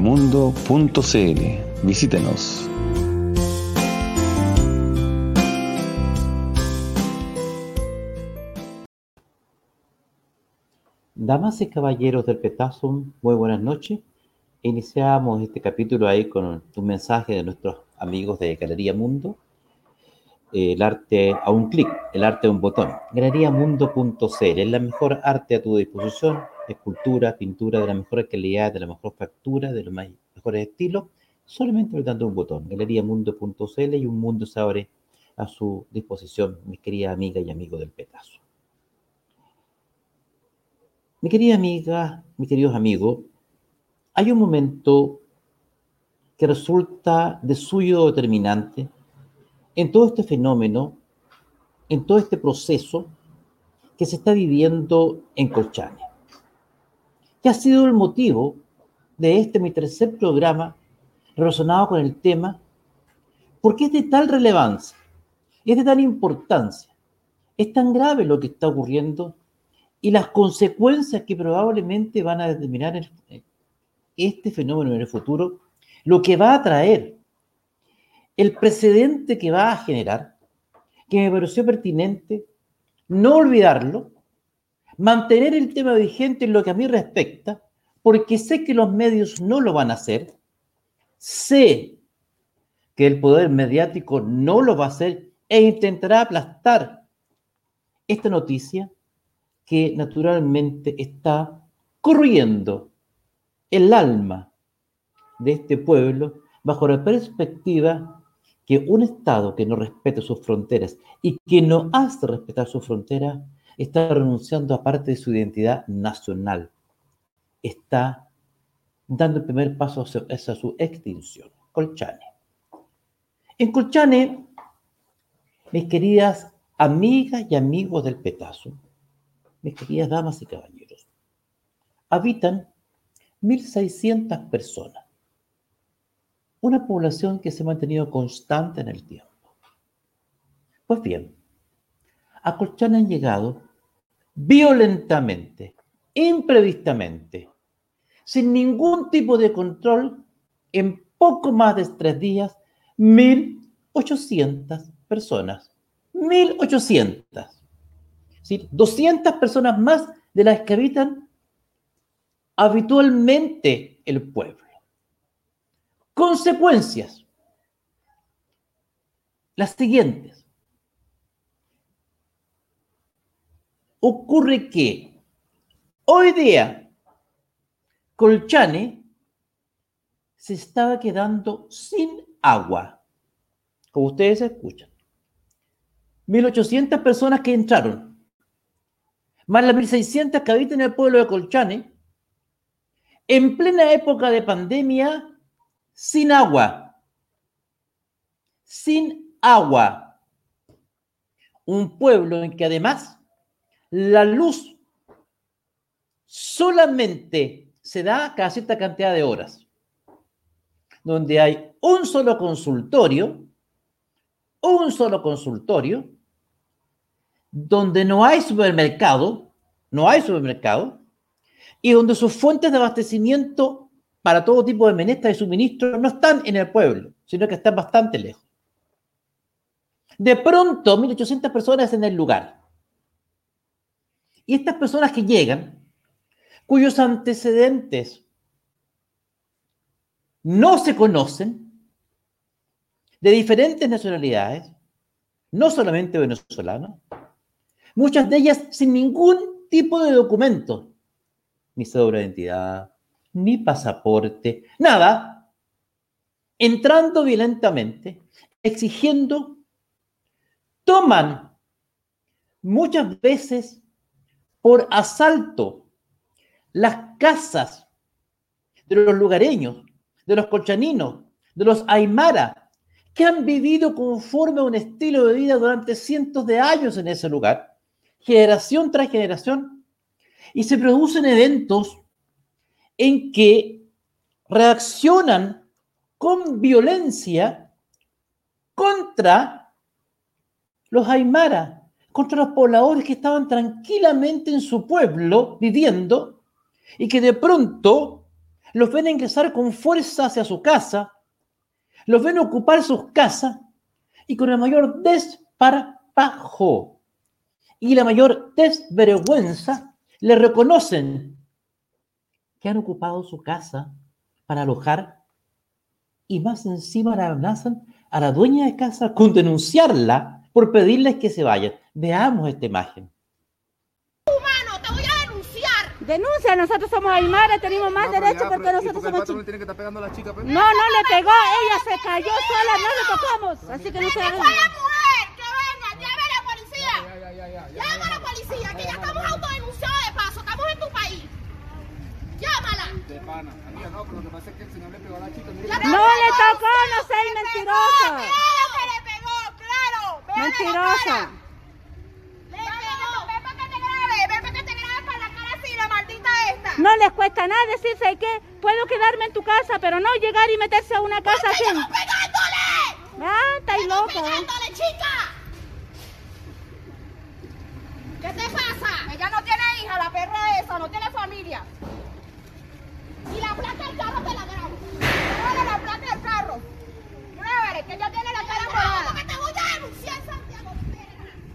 galeriamundo.cl. Visítenos. Damas y caballeros del Petazo, muy buenas noches. Iniciamos este capítulo ahí con un mensaje de nuestros amigos de Galería Mundo. El arte a un clic, el arte a un botón. Galeriamundo.cl es la mejor arte a tu disposición. Escultura, pintura de la mejor calidad, de la mejor factura, de los mejores estilos, solamente apretando un botón. Galeriamundo.cl y un mundo se abre a su disposición, mis queridas amigas y amigos del Petazo. Mi querida amiga, mis queridos amigos, hay un momento que resulta de suyo determinante en todo este fenómeno, en todo este proceso que se está viviendo en Colchane, que ha sido el motivo de este mi tercer programa relacionado con el tema, porque es de tal relevancia, es de tal importancia, es tan grave lo que está ocurriendo y las consecuencias que probablemente van a determinar este fenómeno en el futuro, lo que va a traer, el precedente que va a generar, que me pareció pertinente, no olvidarlo, mantener el tema vigente en lo que a mí respecta, porque sé que los medios no lo van a hacer, sé que el poder mediático no lo va a hacer e intentará aplastar esta noticia que naturalmente está corriendo el alma de este pueblo bajo la perspectiva que un Estado que no respete sus fronteras y que no hace respetar sus fronteras está renunciando a parte de su identidad nacional. Está dando el primer paso hacia, su extinción. Colchane. En Colchane, mis queridas amigas y amigos del Petazo, mis queridas damas y caballeros, habitan 1.600 personas. Una población que se ha mantenido constante en el tiempo. Pues bien, a Colchane han llegado violentamente, imprevistamente, sin ningún tipo de control, en poco más de tres días, 1.800 personas. 1.800. ¿Sí? 200 personas más de las que habitan habitualmente el pueblo. Consecuencias. Las siguientes. Ocurre que hoy día Colchane se estaba quedando sin agua, como ustedes escuchan. 1.800 personas que entraron, más las 1.600 que habitan en el pueblo de Colchane, en plena época de pandemia, sin agua. Sin agua. Un pueblo en que además la luz solamente se da cada cierta cantidad de horas. Donde hay un solo consultorio, un solo consultorio, donde no hay supermercado, no hay supermercado, y donde sus fuentes de abastecimiento para todo tipo de menestra y suministro no están en el pueblo, sino que están bastante lejos. De pronto, 1.800 personas en el lugar. Y estas personas que llegan, cuyos antecedentes no se conocen, de diferentes nacionalidades, no solamente venezolanos, muchas de ellas sin ningún tipo de documento, ni cédula de identidad, ni pasaporte, nada, entrando violentamente, exigiendo, toman muchas veces por asalto. Las casas de los lugareños, de los colchaninos, de los aymara, que han vivido conforme a un estilo de vida durante cientos de años en ese lugar, generación tras generación, y se producen eventos en que reaccionan con violencia contra los aymara, contra los pobladores que estaban tranquilamente en su pueblo viviendo y que de pronto los ven ingresar con fuerza hacia su casa, los ven ocupar sus casas y con el mayor desparpajo y la mayor desvergüenza le reconocen que han ocupado su casa para alojar y más encima la amenazan a la dueña de casa con denunciarla por pedirles que se vayan. Veamos esta imagen. Humano, te voy a denunciar. Denuncia, nosotros somos Aymara, tenemos más No, derechos porque pero- ¿y nosotros somos chicos. tiene que estar pegando a la chica, pues? No, no le pegó, ella se cayó sola, no le tocamos. Así que no se ¡Que hagan. fue la mujer! ¡Que venga! ¡Llame a la policía! Ya, ya, ya, ya, ya. ¡Llama a la policía! Que ya estamos autodenunciados de paso. Estamos en tu país. ¡Llámala! De pana. Amiga, no, pero lo que pasa es que el señor le pegó a la chica. mire. La- No le tocó, no seas ¡Le mentirosa. pegó! ¡Claro que le pegó! ¡Claro! ¡Véale la Mentirosa. cara! ¡Le pegó! ¡Ven para que te grabe! ¡Ven para que te grabe para la cara así, la maldita No les cuesta nada decirse que puedo quedarme en tu casa, pero no llegar y meterse a una casa así. Ah, estáis ¡Estamos loca. ¿eh? pegándole, chica! ¿Qué te pasa? Ella no tiene hija, la perra esa, no tiene familia. Y la placa del carro te la grabo. Dale la placa del carro. Pruébale, que ella tiene la cara morada. que te voy a denunciar, Santiago.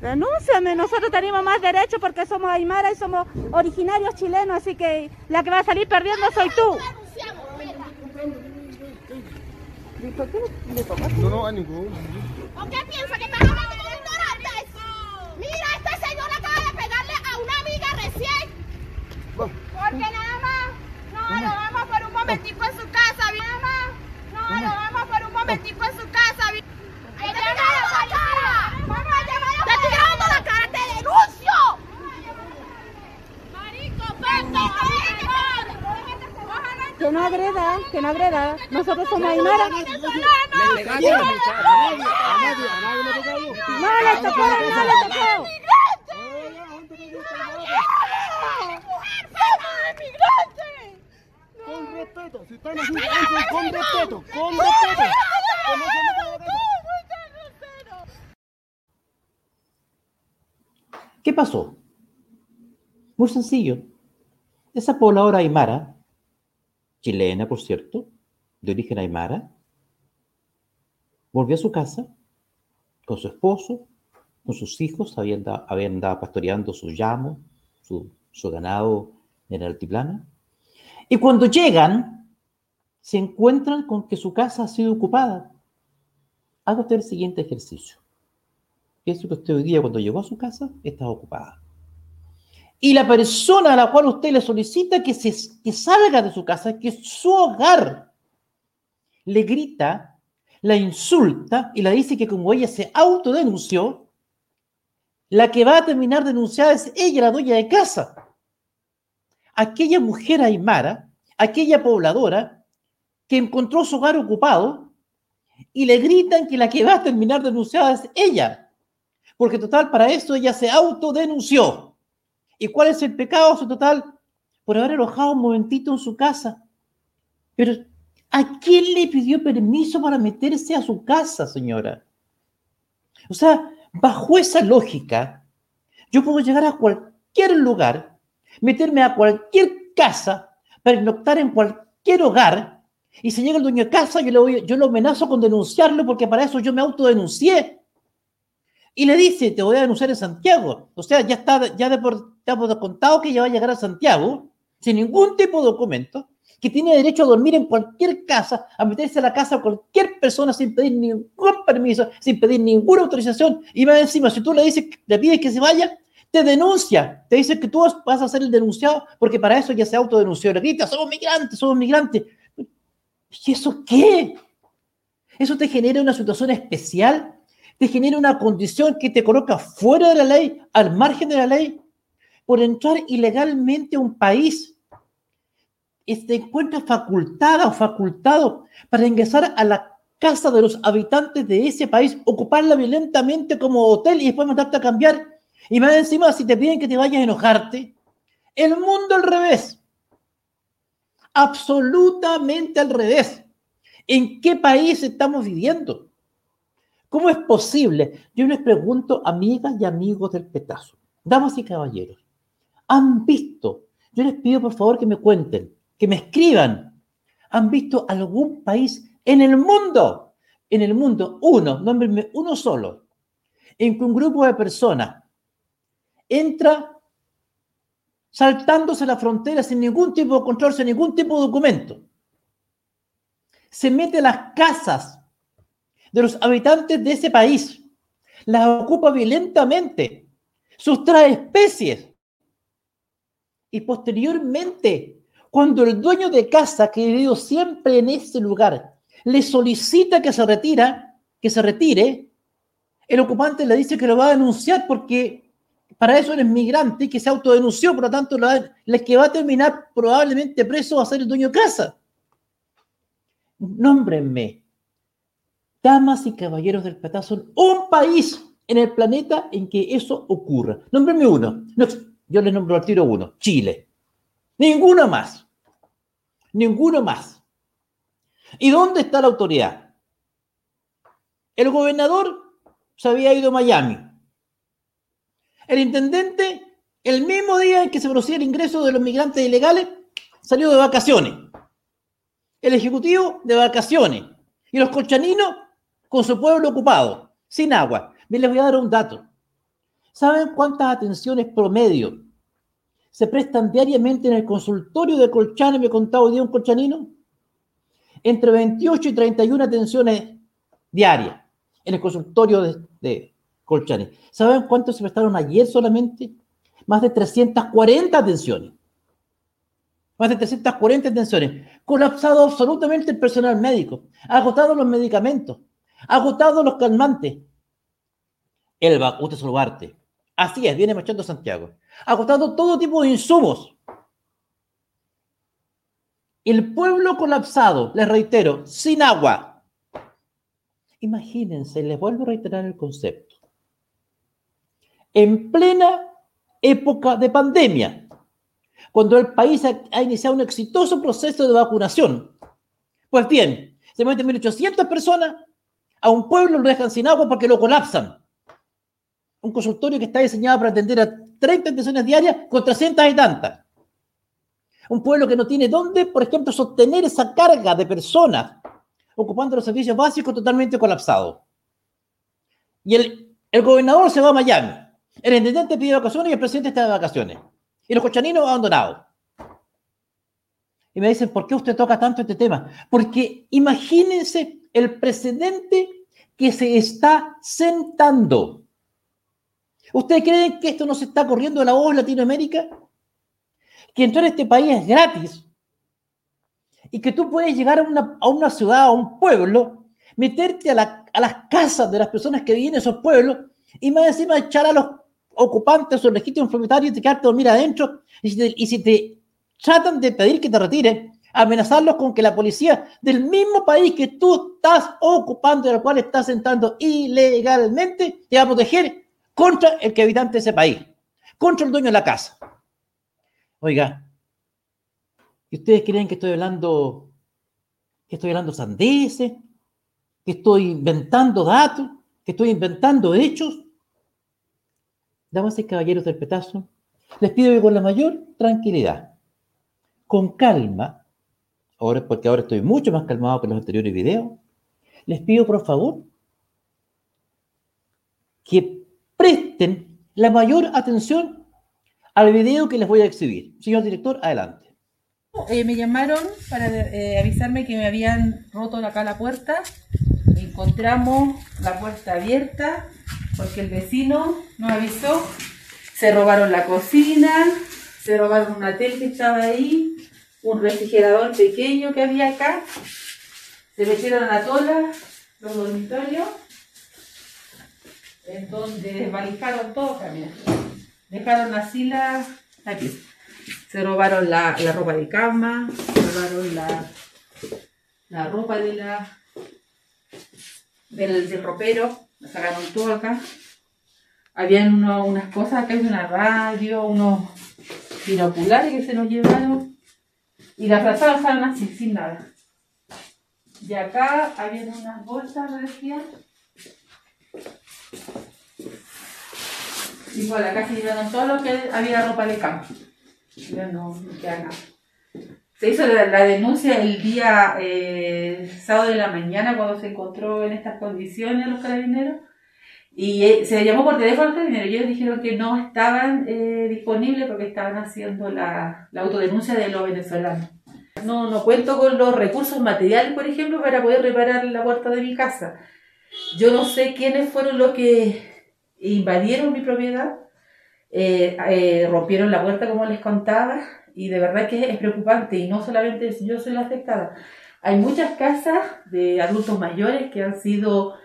Denúnciame, nosotros tenemos más derechos porque somos Aymara y somos originarios chilenos, así que la que va a salir perdiendo soy tú. Te denunciamos, perra. No, no, a ningún. ¿O qué piensa que estás hablando con ignorantes? Mira, este señor acaba de pegarle a una amiga recién. Porque nada más, no, lo vamos por un momentico en su casa, ¿bien? nada más. No, lo vamos por un momentico en su casa, ¿bien? ¡Te estoy grabando la cara! ¡Vamos a llamar a ¡Te estoy grabando la cara! ¡Te denuncio! ¡Marico, vete! Que no agreda, que no agreda. Nosotros somos Aymara. Le pegaste a la muchacha. A nadie, a nadie, a nadie le pegaron. No le tocó, no le tocó. Con respeto, si están con respeto, con respeto. ¿Qué pasó? Muy sencillo. Esa pobladora aymara, chilena por cierto, de origen aymara, volvió a su casa con su esposo, con sus hijos, habían, da- habían andado pastoreando su llamo, su, ganado en el altiplano. Y cuando llegan, se encuentran con que su casa ha sido ocupada. Haga usted el siguiente ejercicio. Piense que usted hoy día cuando llegó a su casa estaba ocupada. Y la persona a la cual usted le solicita que, se, que salga de su casa, que su hogar, le grita, la insulta y le dice que como ella se autodenunció, la que va a terminar denunciada es ella, la dueña de casa. Aquella mujer aymara, aquella pobladora que encontró su hogar ocupado y le gritan que la que va a terminar denunciada es ella. Porque total, para eso ella se autodenunció. ¿Y cuál es el pecado? Su total, por haber alojado un momentito en su casa. Pero, ¿a quién le pidió permiso para meterse a su casa, señora? O sea, bajo esa lógica, yo puedo llegar a cualquier lugar, meterme a cualquier casa, pernoctar en cualquier hogar, y si llega el dueño de casa, yo, le voy- yo lo amenazo con denunciarlo porque para eso yo me autodenuncié. Y le dice, te voy a denunciar en Santiago. O sea, ya está, ya de por, ya por contado que ella va a llegar a Santiago sin ningún tipo de documento, que tiene derecho a dormir en cualquier casa, a meterse a la casa de cualquier persona sin pedir ningún permiso, sin pedir ninguna autorización. Y más encima, si tú le dices, le pides que se vaya, te denuncia, te dice que tú vas a ser el denunciado porque para eso ya se autodenunció. Le grita, somos migrantes, somos migrantes. ¿Y eso qué? Eso te genera una situación especial te genera una condición que te coloca fuera de la ley, al margen de la ley, por entrar ilegalmente a un país. Y te encuentras facultada o facultado para ingresar a la casa de los habitantes de ese país, ocuparla violentamente como hotel y después mandarte a cambiar. Y más encima, si te piden que te vayas a enojarte, el mundo al revés. Absolutamente al revés. ¿En qué país estamos viviendo? ¿Cómo es posible? Yo les pregunto, amigas y amigos del petazo, damas y caballeros, ¿han visto? Yo les pido por favor que me cuenten, que me escriban han visto algún país en el mundo, en el mundo, uno, nómbrenme uno solo, en que un grupo de personas entra saltándose la frontera sin ningún tipo de control, sin ningún tipo de documento. Se mete a las casas de los habitantes de ese país, las ocupa violentamente, sustrae especies y posteriormente, cuando el dueño de casa, que vivió siempre en ese lugar, le solicita que se retira, que se retire, el ocupante le dice que lo va a denunciar porque para eso eres migrante y que se autodenunció, por lo tanto, el que va a terminar probablemente preso va a ser el dueño de casa. Nómbrenme, damas y caballeros del Petazo, un país en el planeta en que eso ocurra. Nómbrenme uno. No, yo les nombro al tiro uno, Chile. Ninguno más. Ninguno más. ¿Y dónde está la autoridad? El gobernador se había ido a Miami. El intendente, el mismo día en que se producía el ingreso de los migrantes ilegales, salió de vacaciones. El ejecutivo de vacaciones. Y los colchaninos con su pueblo ocupado, sin agua. Les voy a dar un dato. ¿Saben cuántas atenciones promedio se prestan diariamente en el consultorio de Colchane? Me contaba hoy día un colchanino. Entre 28 y 31 atenciones diarias en el consultorio de, Colchane. ¿Saben cuántos se prestaron ayer solamente? Más de 340 atenciones. Más de 340 atenciones. Colapsado absolutamente el personal médico. Agotados los medicamentos. Agotados los calmantes. Elba, usted Solvarte. Así es, viene marchando Santiago. Agotado todo tipo de insumos. El pueblo colapsado, les reitero, sin agua. Imagínense, les vuelvo a reiterar el concepto. En plena época de pandemia, cuando el país ha, iniciado un exitoso proceso de vacunación. Pues bien, se meten 1.800 personas a un pueblo, lo dejan sin agua porque lo colapsan un consultorio que está diseñado para atender a 30 atenciones diarias con 300 y tantas. Un pueblo que no tiene dónde, por ejemplo, sostener esa carga de personas ocupando los servicios básicos totalmente colapsados. Y el, el gobernador se va a Miami. El intendente pide vacaciones y el presidente está de vacaciones. Y los cochaninos abandonados. Y me dicen, ¿por qué usted toca tanto este tema? Porque imagínense el precedente que se está sentando. ¿Ustedes creen que esto no se está corriendo de la voz Latinoamérica? Que entrar a este país es gratis y que tú puedes llegar a una, a una ciudad, a un pueblo, meterte a, a, las casas de las personas que viven en esos pueblos y más encima echar a los ocupantes o legítimos propietarios y te quedarte a dormir adentro y si, te, tratan de pedir que te retires, amenazarlos con que la policía del mismo país que tú estás ocupando al cual estás entrando ilegalmente te va a proteger contra el que habitante de ese país, contra el dueño de la casa. Oiga, ¿y ustedes creen que estoy hablando, que estoy hablando sandeces, que estoy inventando datos, que estoy inventando hechos? Damas y caballeros del petazo, les pido que con la mayor tranquilidad, con calma, ahora porque ahora estoy mucho más calmado que en los anteriores videos, les pido por favor que presten la mayor atención al video que les voy a exhibir. Señor director, adelante. Eh, me llamaron para eh, avisarme que me habían roto acá la puerta. Encontramos la puerta abierta porque el vecino nos avisó. Se robaron la cocina, se robaron una tele que estaba ahí, un refrigerador pequeño que había acá. Se metieron a tola los dormitorios en donde desvalijaron todo, también. Dejaron así la, aquí. Se robaron la, la ropa de cama, se robaron la, la ropa de la, del, del ropero, la sacaron todo acá. Habían unas cosas acá, una radio, unos binoculares que se nos llevaron. Y la frazada dejaron así, sin nada. Y acá habían unas bolsas, Igual acá se llevaron todo lo que había ropa de campo. Ya no, no queda nada. Se hizo la, la denuncia el día eh, sábado de la mañana cuando se encontró en estas condiciones los carabineros. Y eh, se llamó por teléfono al carabinero ellos dijeron que no estaban eh, disponibles porque estaban haciendo la, la autodenuncia de los venezolanos. No, no cuento con los recursos materiales, por ejemplo, para poder reparar la puerta de mi casa. Yo no sé quiénes fueron los que invadieron mi propiedad, eh, eh, rompieron la puerta como les contaba, y de verdad que es preocupante, y no solamente yo soy la afectada. Hay muchas casas de adultos mayores que han sido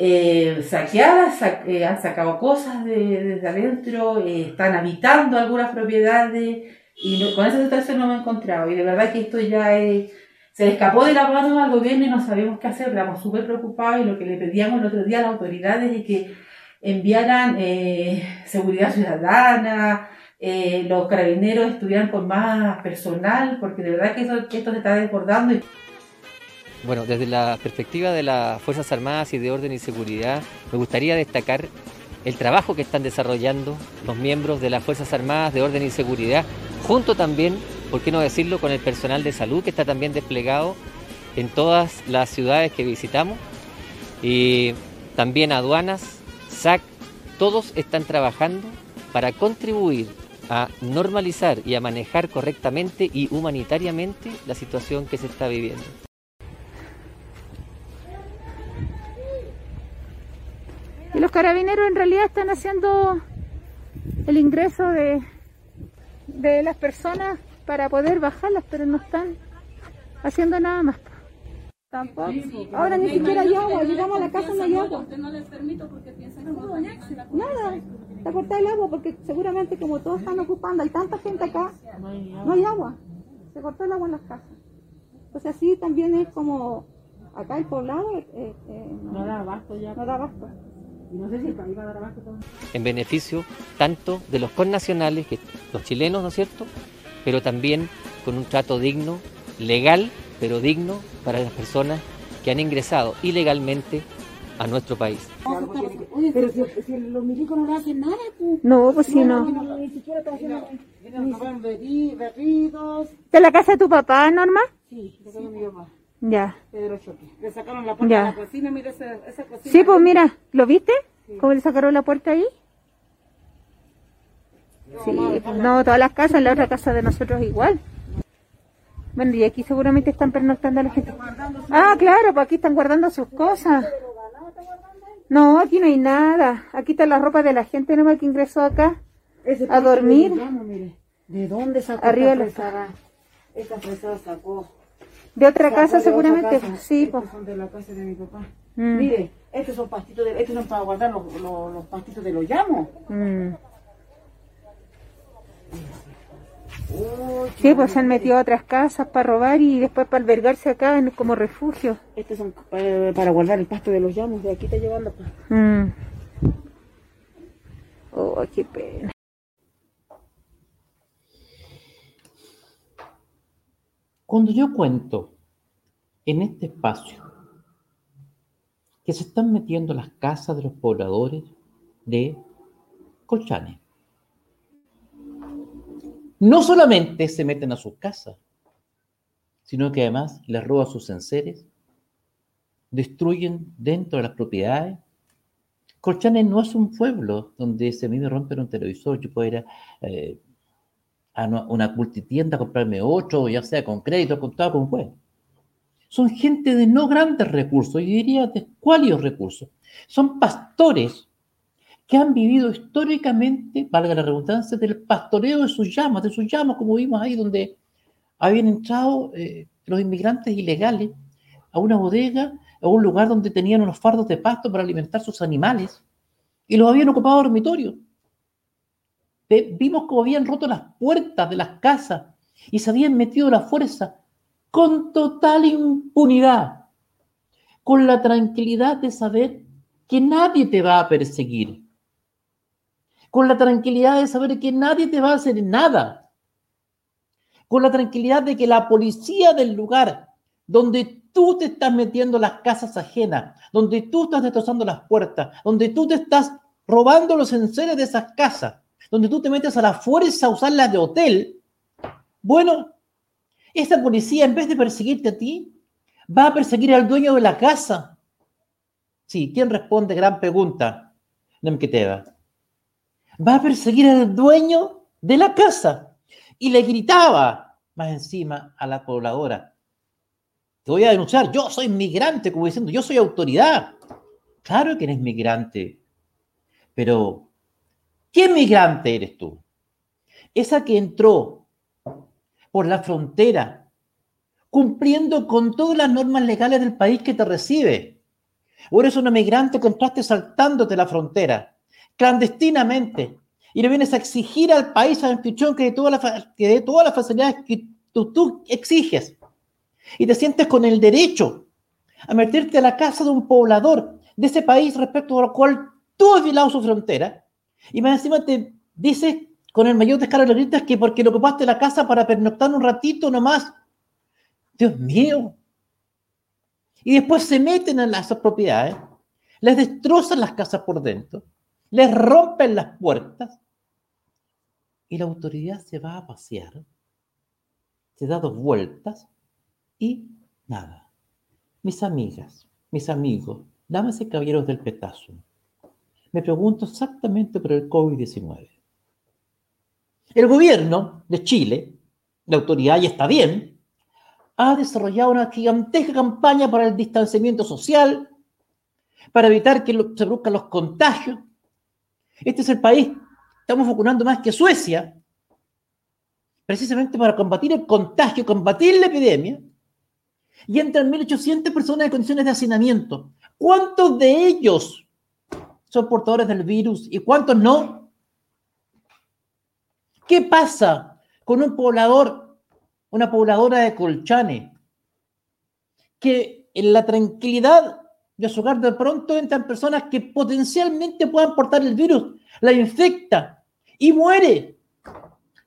eh, saqueadas, sa- han sacado cosas de- desde adentro, están habitando algunas propiedades, y con esa situación no me he encontrado. Y de verdad que esto ya es- se escapó de la mano al gobierno y no sabemos qué hacer, estamos súper preocupados y lo que le pedíamos el otro día a las autoridades es que enviaran eh, seguridad ciudadana, eh, los carabineros estuvieran con más personal, porque de verdad que, que esto se está desbordando. Bueno, desde la perspectiva de las Fuerzas Armadas y de Orden y Seguridad, me gustaría destacar el trabajo que están desarrollando los miembros de las Fuerzas Armadas de Orden y Seguridad, junto también, por qué no decirlo, con el personal de salud que está también desplegado en todas las ciudades que visitamos, y también aduanas, SAC, todos están trabajando para contribuir a normalizar y a manejar correctamente y humanitariamente la situación que se está viviendo. Y los carabineros en realidad están haciendo el ingreso de, de las personas para poder bajarlas, pero no están haciendo nada más. Tampoco. Ahora ni siquiera hay agua, llegamos a la casa no hay agua. Nada, está cortada el agua porque seguramente como todos están ocupando, hay tanta gente acá, no hay agua. Se cortó el agua en las casas. Entonces así también es como acá el poblado eh, eh, no da abasto ya. No da abasto. en beneficio tanto de los connacionales, que los chilenos, ¿no es cierto? Pero también con un trato digno, legal, pero digno para las personas que han ingresado ilegalmente a nuestro país. Pero si, si los milicos no le hacen nada, pues. No, pues si no. Ni siquiera están haciendo. Vienen a robar bebí- bebitos. ¿De la casa de tu papá, Norma? Sí, lo tengo mi papá, Ya. Pedro Choque. Le sacaron la puerta Ya. de la cocina, mira esa, esa cocina. Sí, pues mira, ¿lo viste? ¿Cómo le sacaron la puerta ahí? Sí, no, todas las casas, la otra casa de nosotros igual. Bueno, y aquí seguramente están pernoctando a la gente. Ah, claro, pues aquí están guardando sus cosas. No, aquí no hay nada. Aquí está la ropa de la gente nomás que ingresó acá. A dormir. de llamo, mire. ¿De dónde sacó Arriba la-? Esta fresada sacó. De otra casa seguramente. Sí, Estos pues. son de la casa de mi papá. Mm. Mire, estos son pastitos, de, estos son para guardar los, los, los pastitos de los llamos. Sí, pues se han metido a otras casas para robar y después para albergarse acá en- como refugio. Estos son eh, para guardar el pasto de los llamos. De aquí está llevando. pues. Mm. Oh, qué pena. Cuando yo cuento en este espacio que se están metiendo las casas de los pobladores de Colchane, no solamente se meten a sus casas, sino que además les roban sus enseres, destruyen dentro de las propiedades. Colchane no es un pueblo donde se me romper un televisor, yo puedo ir a, eh, una- multitienda a comprarme otro, ya sea con crédito, con todo, como pueda. Son gente de no grandes recursos, yo diría de escuálidos recursos. Son pastores que han vivido históricamente, valga la redundancia, del pastoreo de sus llamas, de sus llamas, como vimos ahí, donde habían entrado eh, los inmigrantes ilegales a una bodega, a un lugar donde tenían unos fardos de pasto para alimentar sus animales, y los habían ocupado dormitorios. Vimos cómo habían roto las puertas de las casas y se habían metido la fuerza con total impunidad, con la tranquilidad de saber que nadie te va a perseguir, con la tranquilidad de saber que nadie te va a hacer nada, con la tranquilidad de que la policía del lugar donde tú te estás metiendo las casas ajenas, donde tú estás destrozando las puertas, donde tú te estás robando los enseres de esas casas, donde tú te metes a la fuerza a usarlas de hotel, bueno, esa policía, en vez de perseguirte a ti, va a perseguir al dueño de la casa. Sí, ¿quién responde? Gran pregunta. Nemqueteva. Va a perseguir al dueño de la casa. Y le gritaba más encima a la pobladora. Te voy a denunciar, yo soy migrante, como diciendo, yo soy autoridad. Claro que eres migrante, pero ¿qué migrante eres tú? Esa que entró por la frontera, cumpliendo con todas las normas legales del país que te recibe. O eres una migrante que entraste saltándote la frontera, clandestinamente, y le vienes a exigir al país anfitrión que dé todas las que dé todas las facilidades que tú, tú exiges. Y te sientes con el derecho a meterte a la casa de un poblador de ese país respecto al cual tú has violado su frontera. Y más encima te dices con el mayor descaro de gritas que porque lo ocupaste la casa para pernoctar un ratito nomás. Dios mío. Y después se meten en las propiedades, les destrozan las casas por dentro, les rompen las puertas y la autoridad se va a pasear, se da dos vueltas y nada. Mis amigas, mis amigos, damas caballeros del petazo, me pregunto exactamente por el COVID-19. El gobierno de Chile, la autoridad, y está bien, ha desarrollado una gigantesca campaña para el distanciamiento social, para evitar que se produzcan los contagios. Este es el país, estamos vacunando más que Suecia, precisamente para combatir el contagio, combatir la epidemia, y entran 1.800 personas en condiciones de hacinamiento. ¿Cuántos de ellos son portadores del virus y cuántos no? ¿Qué pasa con un poblador, una pobladora de Colchane, que en la tranquilidad de su hogar de pronto entran personas que potencialmente puedan portar el virus, la infecta y muere?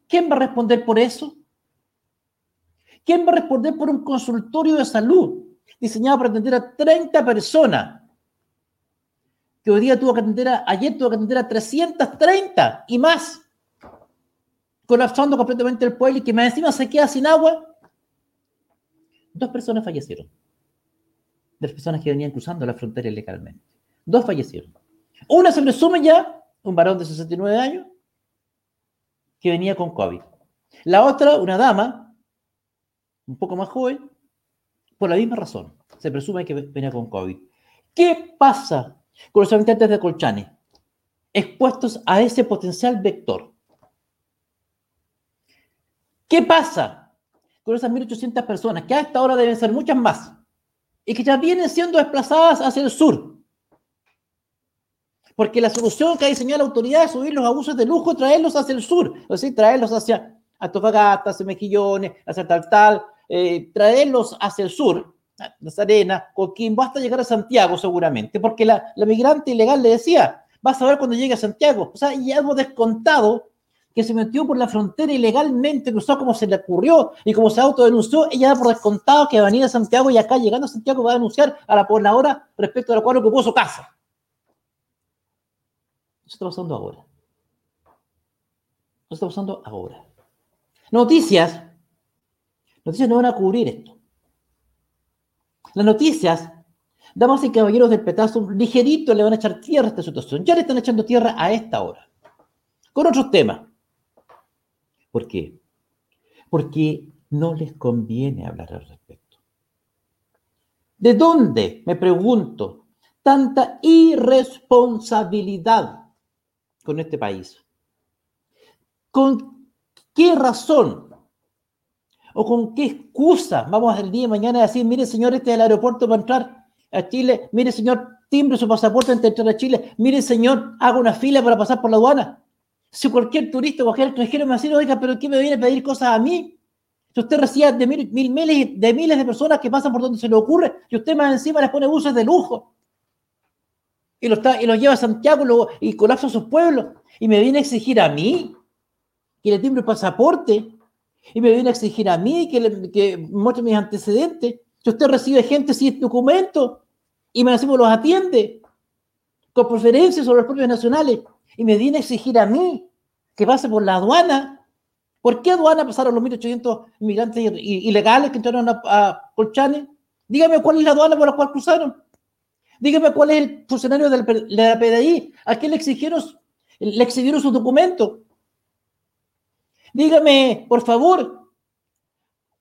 ¿Quién va a responder por eso? ¿Quién va a responder por un consultorio de salud diseñado para atender a 30 personas? Que hoy día tuvo que atender a, ayer tuvo que atender a 330 y más, colapsando completamente el pueblo y que más encima se queda sin agua. Dos personas fallecieron. De las personas que venían cruzando la frontera ilegalmente. Dos fallecieron. Una se presume ya, un varón de 69 años, que venía con COVID. La otra, una dama un poco más joven, por la misma razón. Se presume que venía con COVID. ¿Qué pasa con los habitantes de Colchane expuestos a ese potencial vector? ¿Qué pasa con esas 1.800 personas que a esta hora deben ser muchas más y que ya vienen siendo desplazadas hacia el sur? Porque la solución que ha diseñado la autoridad es subir los abusos de lujo, traerlos hacia el sur, es decir, traerlos hacia Antofagasta, hacia Mejillones, hacia tal, tal, eh, traerlos hacia el sur, Las Arenas, Coquimbo, hasta llegar a Santiago seguramente, porque la, la migrante ilegal le decía, vas a ver cuando llegue a Santiago. O sea, ya hemos descontado que se metió por la frontera ilegalmente, cruzó como se le ocurrió y como se autodenunció, ella da por descontado que va a venir a Santiago y acá llegando a Santiago va a denunciar a la pobladora respecto a la cual ocupó su casa. Eso está pasando ahora. Eso está pasando ahora. Noticias. Noticias no van a cubrir esto. Las noticias, damas y caballeros del petazo, ligerito le van a echar tierra a esta situación. Ya le están echando tierra a esta hora. Con otros temas. ¿Por qué? Porque no les conviene hablar al respecto. ¿De dónde, me pregunto, tanta irresponsabilidad con este país? ¿Con qué razón o con qué excusa vamos el día de mañana a decir, mire señor, este es el aeropuerto para entrar a Chile, mire señor, timbre su pasaporte antes de entrar a Chile, mire señor, haga una fila para pasar por la aduana? Si cualquier turista, cualquier extranjero me dice, oiga, pero ¿qué me viene a pedir cosas a mí? Si usted recibe de mil, mil, miles, de personas que pasan por donde se le ocurre, y usted más encima les pone buses de lujo, y los, lleva a Santiago y, colapsa sus pueblos, y me viene a exigir a mí que le timbre el pasaporte, y me viene a exigir a mí que, le, muestre mis antecedentes. Si usted recibe gente sin documento y me encima los atiende con preferencias sobre los propios nacionales, y me viene a exigir a mí que pase por la aduana ¿Por qué aduana pasaron los 1.800 inmigrantes ilegales que entraron a, Colchane? Dígame cuál es la aduana por la cual cruzaron. Dígame cuál es el funcionario de la PDI. ¿A quién le exigieron, le exhibieron sus documentos? Dígame, por favor,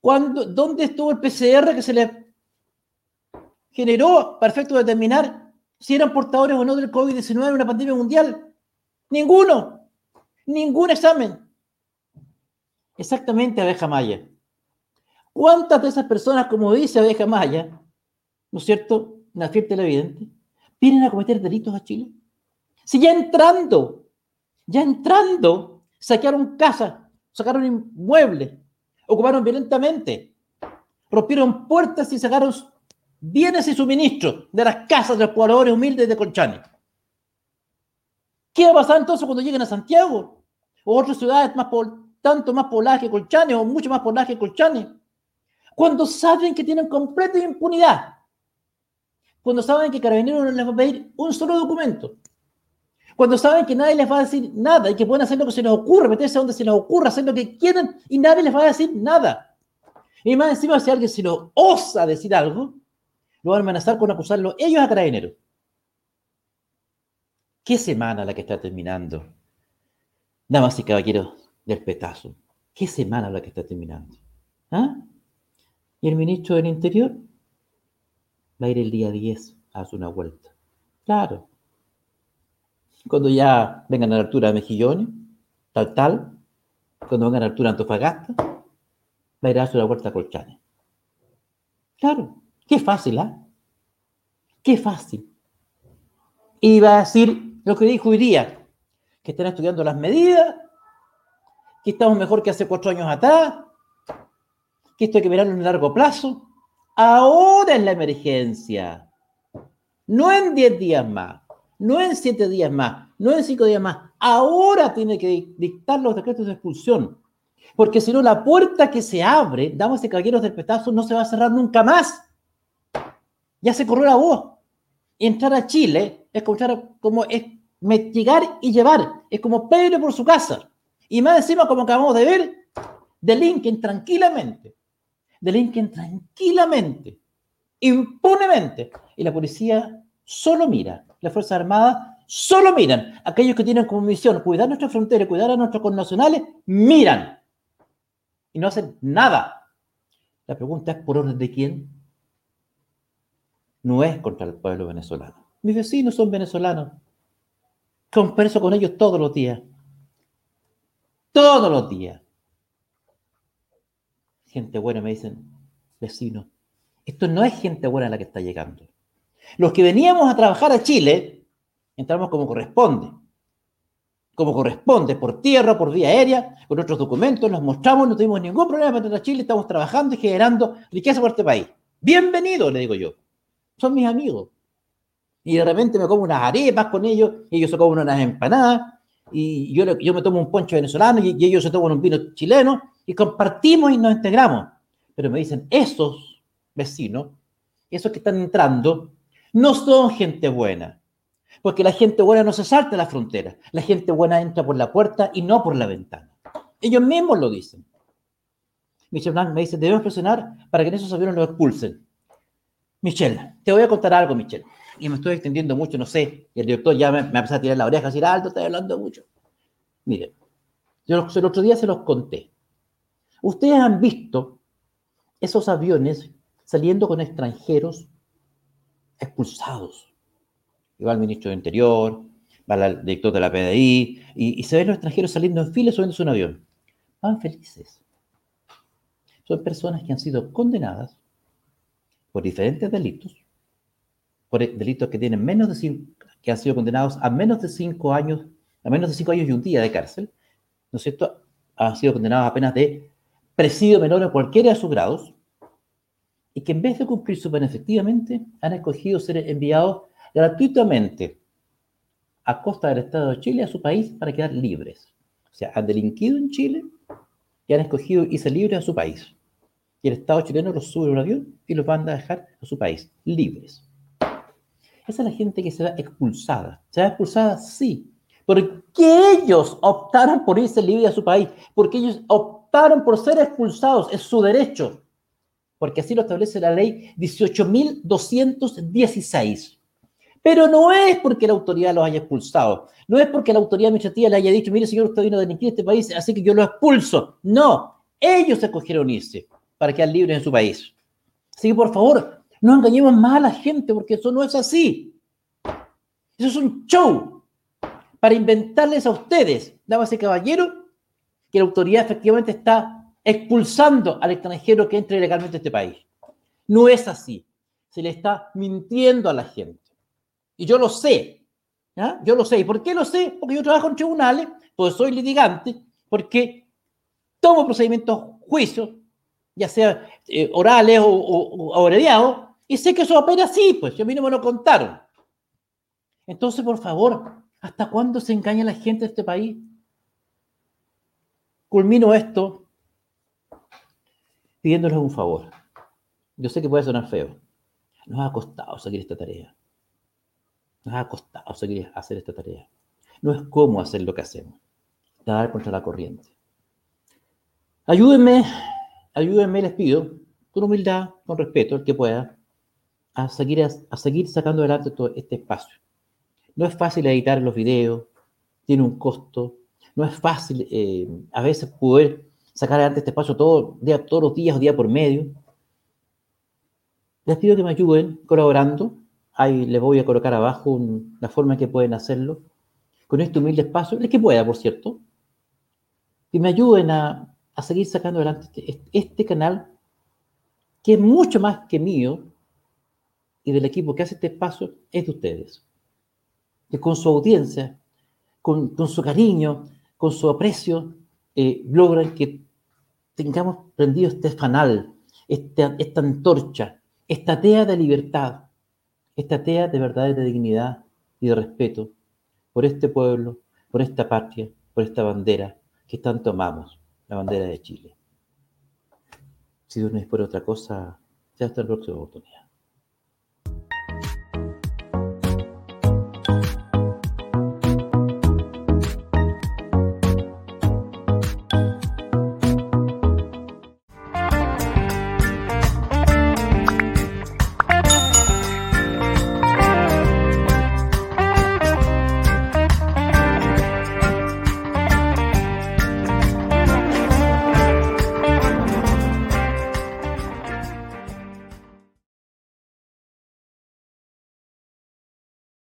¿cuándo, ¿dónde estuvo el PCR que se le generó para efecto de determinar si eran portadores o no del COVID-19 en una pandemia mundial? Ninguno. Ningún examen. Exactamente, abeja maya. ¿Cuántas de esas personas, como dice abeja maya, ¿no es cierto? Fiel televidente, vienen a cometer delitos a Chile? Si ya entrando, ya entrando, saquearon casas, sacaron inmuebles, ocuparon violentamente, rompieron puertas y sacaron bienes y suministros de las casas de los pobladores humildes de Colchane. ¿Qué va a pasar entonces cuando lleguen a Santiago? O otras ciudades más po- tanto más pobladas que Colchane o mucho más pobladas que Colchane. Cuando saben que tienen completa impunidad. Cuando saben que Carabineros no les va a pedir un solo documento. Cuando saben que nadie les va a decir nada y que pueden hacer lo que se les ocurra, meterse donde se les ocurra, hacer lo que quieran y nadie les va a decir nada. Y más encima, si alguien se lo osa decir algo, lo van a amenazar con acusarlo ellos a Carabineros. ¿Qué semana la que está terminando? Damas y caballeros del petazo. ¿Qué semana la que está terminando? ¿Ah? Y el ministro del Interior va a ir el día 10 a hacer una vuelta. Claro. Cuando ya vengan a la altura de Mejillones, tal, tal, cuando vengan a la altura de Antofagasta, va a ir a hacer una vuelta a Colchane. Claro. Qué fácil, ¿ah? Qué fácil. Y va a decir lo que dijo hoy día, que están estudiando las medidas, que estamos mejor que hace cuatro años atrás, que esto hay que mirarlo en largo plazo. Ahora es la emergencia, no en 10 días más, no en 7 días más, no en 5 días más. Ahora tiene que dictar los decretos de expulsión, porque si no, la puerta que se abre, damas y caballeros del petazo, no se va a cerrar nunca más. Ya se corrió la voz. Entrar a Chile es como, como es llegar y llevar, es como Pedro por su casa. Y más encima, como acabamos de ver, delinquen tranquilamente, delinquen tranquilamente, impunemente. Y la policía solo mira, las Fuerzas Armadas solo miran. Aquellos que tienen como misión cuidar nuestra frontera, cuidar a nuestros connacionales, miran. Y no hacen nada. La pregunta es, ¿por orden de quién? No es contra el pueblo venezolano. Mis vecinos son venezolanos. Converso con ellos todos los días. Todos los días. Gente buena, me dicen, vecinos. Esto no es gente buena la que está llegando. Los que veníamos a trabajar a Chile, entramos como corresponde. Como corresponde, por tierra, por vía aérea, con nuestros documentos, los mostramos, no tuvimos ningún problema para entrar a Chile, estamos trabajando y generando riqueza por este país. Bienvenido, le digo yo. Son mis amigos. Y de repente me como unas arepas con ellos, y ellos se comen unas empanadas, y yo, yo me tomo un poncho venezolano, y, y ellos se toman un vino chileno, y compartimos y nos integramos. Pero me dicen, esos vecinos, esos que están entrando, no son gente buena. Porque la gente buena no se salta la frontera. La gente buena entra por la puerta y no por la ventana. Ellos mismos lo dicen. Michel Blanc me dice, debemos presionar para que en esos aviones los expulsen. Michelle, te voy a contar algo, Michelle. Y me estoy extendiendo mucho, no sé. Y el director ya me, me empezó a tirar la oreja, a decir, alto, estoy hablando mucho. Miren, yo el otro día se los conté. Ustedes han visto esos aviones saliendo con extranjeros expulsados. Y va el ministro de Interior, va el director de la PDI, y, se ven los extranjeros saliendo en fila subiéndose un avión. Van felices. Son personas que han sido condenadas por diferentes delitos, por delitos que tienen menos de cinco, que han sido condenados a menos de cinco años, a menos de cinco años y un día de cárcel, ¿no es cierto? Han sido condenados a penas de presidio menor a cualquiera de sus grados, y que en vez de cumplir su pena efectivamente, han escogido ser enviados gratuitamente a costa del Estado de Chile a su país para quedar libres. O sea, han delinquido en Chile y han escogido irse libres a su país. Y el Estado chileno los sube a un avión y los manda a dejar a su país, libres. Esa es la gente que se va expulsada. ¿Se va expulsada? Sí, Porque ellos optaron por irse libre a su país, porque ellos optaron por ser expulsados, es su derecho, porque así lo establece la ley 18.216. Pero no es porque la autoridad los haya expulsado, no es porque la autoridad administrativa le haya dicho, mire señor, usted vino a delinquir este país, así que yo lo expulso. No, ellos escogieron irse para quedar libres en su país. Así que por favor, no engañemos más a la gente porque eso no es así. Eso es un show para inventarles a ustedes, damas y caballeros, que la autoridad efectivamente está expulsando al extranjero que entre ilegalmente a este país. No es así. Se le está mintiendo a la gente. Y yo lo sé. Yo lo sé. ¿Y por qué lo sé? Porque yo trabajo en tribunales, porque soy litigante, porque tomo procedimientos, juicios, ya sea eh, orales o, o, y sé que eso opera así, pues, y a mí no me lo contaron. Entonces, por favor, ¿hasta cuándo se engaña la gente de este país? Culmino esto pidiéndoles un favor. Yo sé que puede sonar feo. Nos ha costado seguir esta tarea. Nos ha costado seguir hacer esta tarea. No es cómo hacer lo que hacemos. Dar contra la corriente. Ayúdenme, ayúdenme, les pido, con humildad, con respeto, el que pueda, a seguir, a, seguir sacando adelante todo este espacio. No es fácil editar los videos, tiene un costo, no es fácil eh, a veces poder sacar adelante este espacio todo, día, todos los días o día por medio. Les pido que me ayuden colaborando. Ahí les voy a colocar abajo un, la forma en que pueden hacerlo. Con este humilde espacio, el que pueda, por cierto. Que me ayuden a, a seguir sacando adelante este, este canal, que es mucho más que mío y del equipo que hace este espacio, es de ustedes. Que con su audiencia, con, su cariño, con su aprecio, eh, logran que tengamos prendido este fanal, esta, antorcha, esta tea de libertad, esta tea de verdadera dignidad y de respeto por este pueblo, por esta patria, por esta bandera que tanto amamos, la bandera de Chile. Si no es por otra cosa, ya hasta la próxima oportunidad.